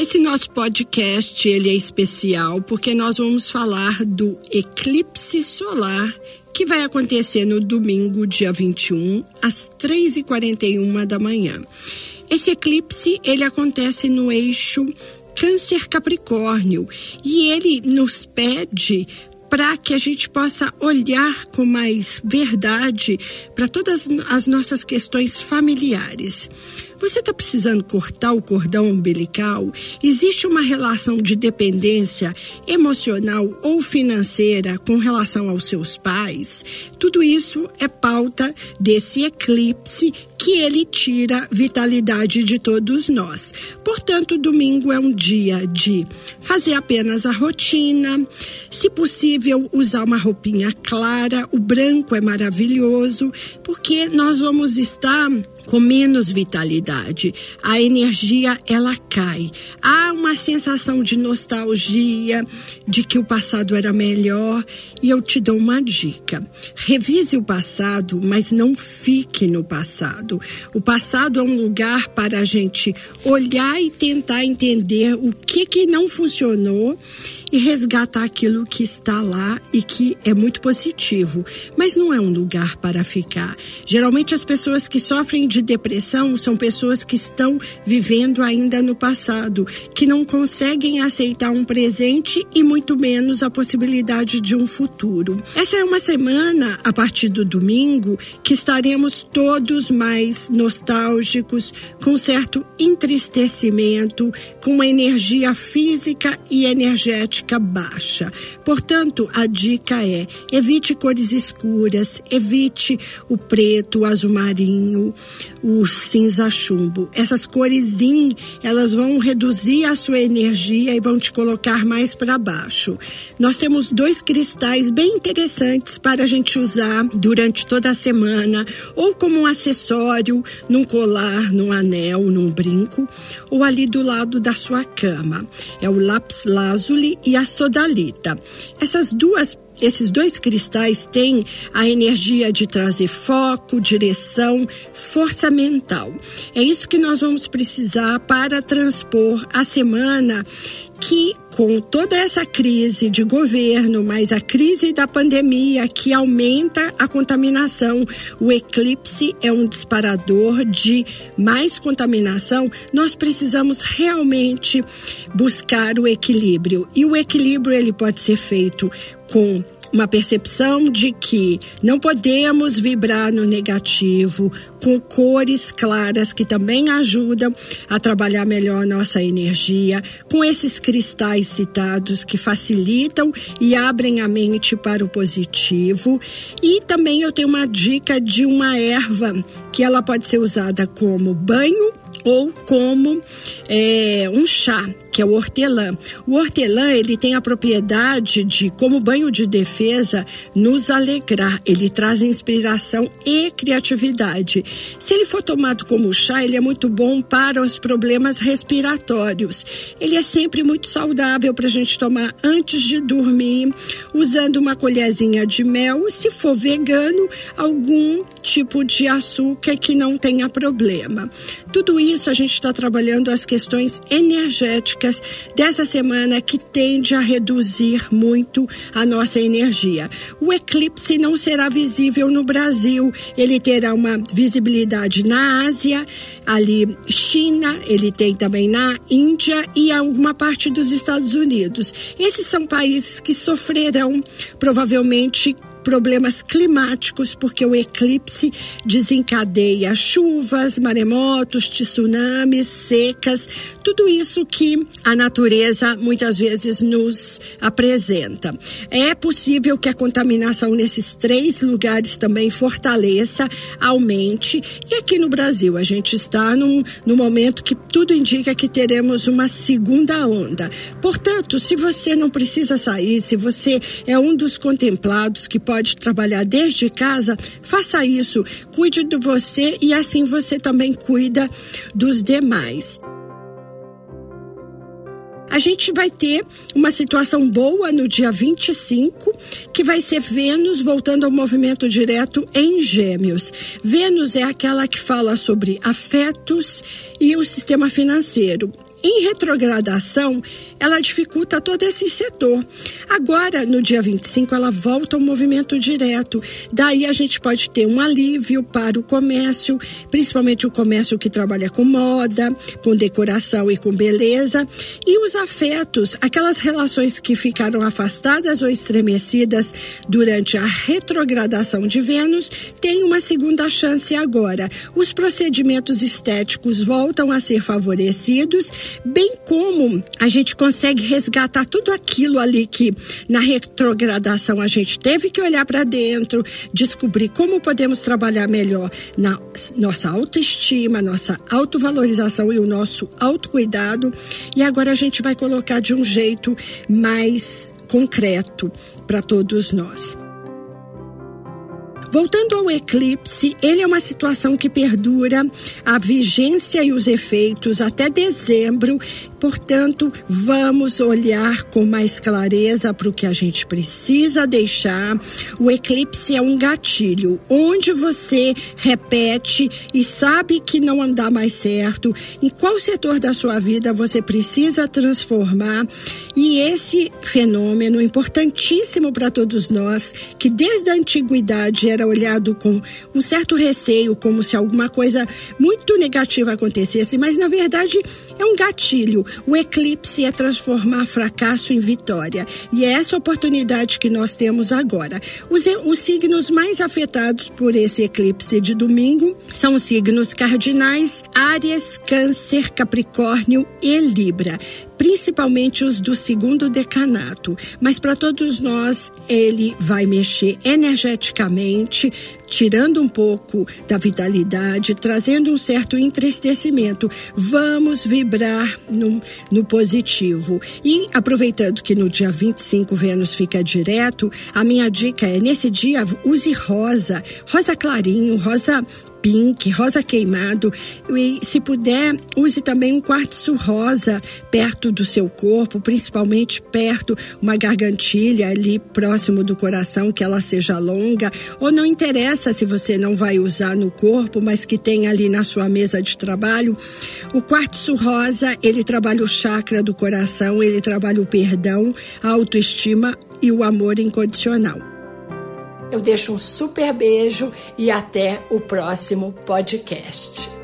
Esse nosso podcast ele é especial porque nós vamos falar do eclipse solar que vai acontecer no domingo, dia 21, às 3h41 da manhã. Esse eclipse ele acontece no eixo Câncer Capricórnio e ele nos pede para que a gente possa olhar com mais verdade para todas as nossas questões familiares. Você está precisando cortar o cordão umbilical? Existe uma relação de dependência emocional ou financeira com relação aos seus pais? Tudo isso é pauta desse eclipse que ele tira vitalidade de todos nós. Portanto, domingo é um dia de fazer apenas a rotina, se possível, usar uma roupinha clara, o branco é maravilhoso, porque nós vamos estar com menos vitalidade. A energia ela cai. Há uma sensação de nostalgia, de que o passado era melhor, e eu te dou uma dica. Revise o passado, mas não fique no passado. O passado é um lugar para a gente olhar e tentar entender o que que não funcionou e resgatar aquilo que está lá e que é muito positivo, mas não é um lugar para ficar. Geralmente as pessoas que sofrem de depressão são pessoas que estão vivendo ainda no passado, que não conseguem aceitar um presente e muito menos a possibilidade de um futuro. Essa é uma semana a partir do domingo que estaremos todos mais nostálgicos, com certo entristecimento, com uma energia física e energética baixa. Portanto, a dica é: evite cores escuras, evite o preto, o azul marinho, o cinza chumbo. Essas cores yin, elas vão reduzir a sua energia e vão te colocar mais para baixo. Nós temos dois cristais bem interessantes para a gente usar durante toda a semana, ou como um acessório, num colar, num anel, num brinco, ou ali do lado da sua cama. É o lápis lazuli a sodalita. Essas duas esses dois cristais têm a energia de trazer foco, direção, força mental. É isso que nós vamos precisar para transpor a semana que com toda essa crise de governo, mas a crise da pandemia que aumenta a contaminação, o eclipse é um disparador de mais contaminação, nós precisamos realmente buscar o equilíbrio. E o equilíbrio ele pode ser feito com uma percepção de que não podemos vibrar no negativo, com cores claras que também ajudam a trabalhar melhor nossa energia, com esses cristais citados que facilitam e abrem a mente para o positivo. E também eu tenho uma dica de uma erva que ela pode ser usada como banho ou como é, um chá, que é o hortelã. O hortelã ele tem a propriedade de, como banho de defesa, nos alegrar. Ele traz inspiração e criatividade. Se ele for tomado como chá, ele é muito bom para os problemas respiratórios. Ele é sempre muito saudável para a gente tomar antes de dormir, usando uma colherzinha de mel. Se for vegano, algum tipo de açúcar que não tenha problema. Tudo isso a gente está trabalhando as questões energéticas dessa semana que tende a reduzir muito a nossa energia. O eclipse não será visível no Brasil, ele terá uma visibilidade na Ásia, ali China, ele tem também na Índia e alguma parte dos Estados Unidos. Esses são países que sofrerão provavelmente problemas climáticos, porque o eclipse desencadeia chuvas, maremotos, tsunamis, secas, tudo isso que a natureza muitas vezes nos apresenta. É possível que a contaminação nesses três lugares também fortaleça, aumente, e aqui no Brasil a gente está num, num momento que tudo indica que teremos uma segunda onda. Portanto, se você não precisa sair, se você é um dos contemplados que pode trabalhar desde casa, faça isso, cuide de você e assim você também cuida dos demais a gente vai ter uma situação boa no dia 25, que vai ser Vênus voltando ao movimento direto em Gêmeos. Vênus é aquela que fala sobre afetos e o sistema financeiro. Em retrogradação, ela dificulta todo esse setor. Agora, no dia 25, ela volta ao movimento direto. Daí a gente pode ter um alívio para o comércio, principalmente o comércio que trabalha com moda, com decoração e com beleza. E os afetos, aquelas relações que ficaram afastadas ou estremecidas durante a retrogradação de Vênus, têm uma segunda chance agora. Os procedimentos estéticos voltam a ser favorecidos bem como a gente consegue resgatar tudo aquilo ali que na retrogradação a gente teve que olhar para dentro, descobrir como podemos trabalhar melhor na nossa autoestima, nossa autovalorização e o nosso autocuidado. E agora a gente vai colocar de um jeito mais concreto para todos nós. Voltando ao eclipse, ele é uma situação que perdura a vigência e os efeitos até dezembro Portanto, vamos olhar com mais clareza para o que a gente precisa deixar. O eclipse é um gatilho, onde você repete e sabe que não andar mais certo, em qual setor da sua vida você precisa transformar. E esse fenômeno importantíssimo para todos nós, que desde a antiguidade era olhado com um certo receio, como se alguma coisa muito negativa acontecesse, mas na verdade é um gatilho o eclipse é transformar fracasso em vitória. E é essa oportunidade que nós temos agora. Os, os signos mais afetados por esse eclipse de domingo são os signos cardinais: Áries, Câncer, Capricórnio e Libra principalmente os do segundo decanato, mas para todos nós ele vai mexer energeticamente, tirando um pouco da vitalidade, trazendo um certo entristecimento. Vamos vibrar no, no positivo. E aproveitando que no dia 25 Vênus fica direto, a minha dica é nesse dia use rosa, rosa clarinho, rosa pink, rosa queimado. E se puder, use também um quartzo rosa perto do seu corpo, principalmente perto uma gargantilha ali próximo do coração, que ela seja longa. Ou não interessa se você não vai usar no corpo, mas que tem ali na sua mesa de trabalho. O quartzo rosa, ele trabalha o chakra do coração, ele trabalha o perdão, a autoestima e o amor incondicional. Eu deixo um super beijo e até o próximo podcast.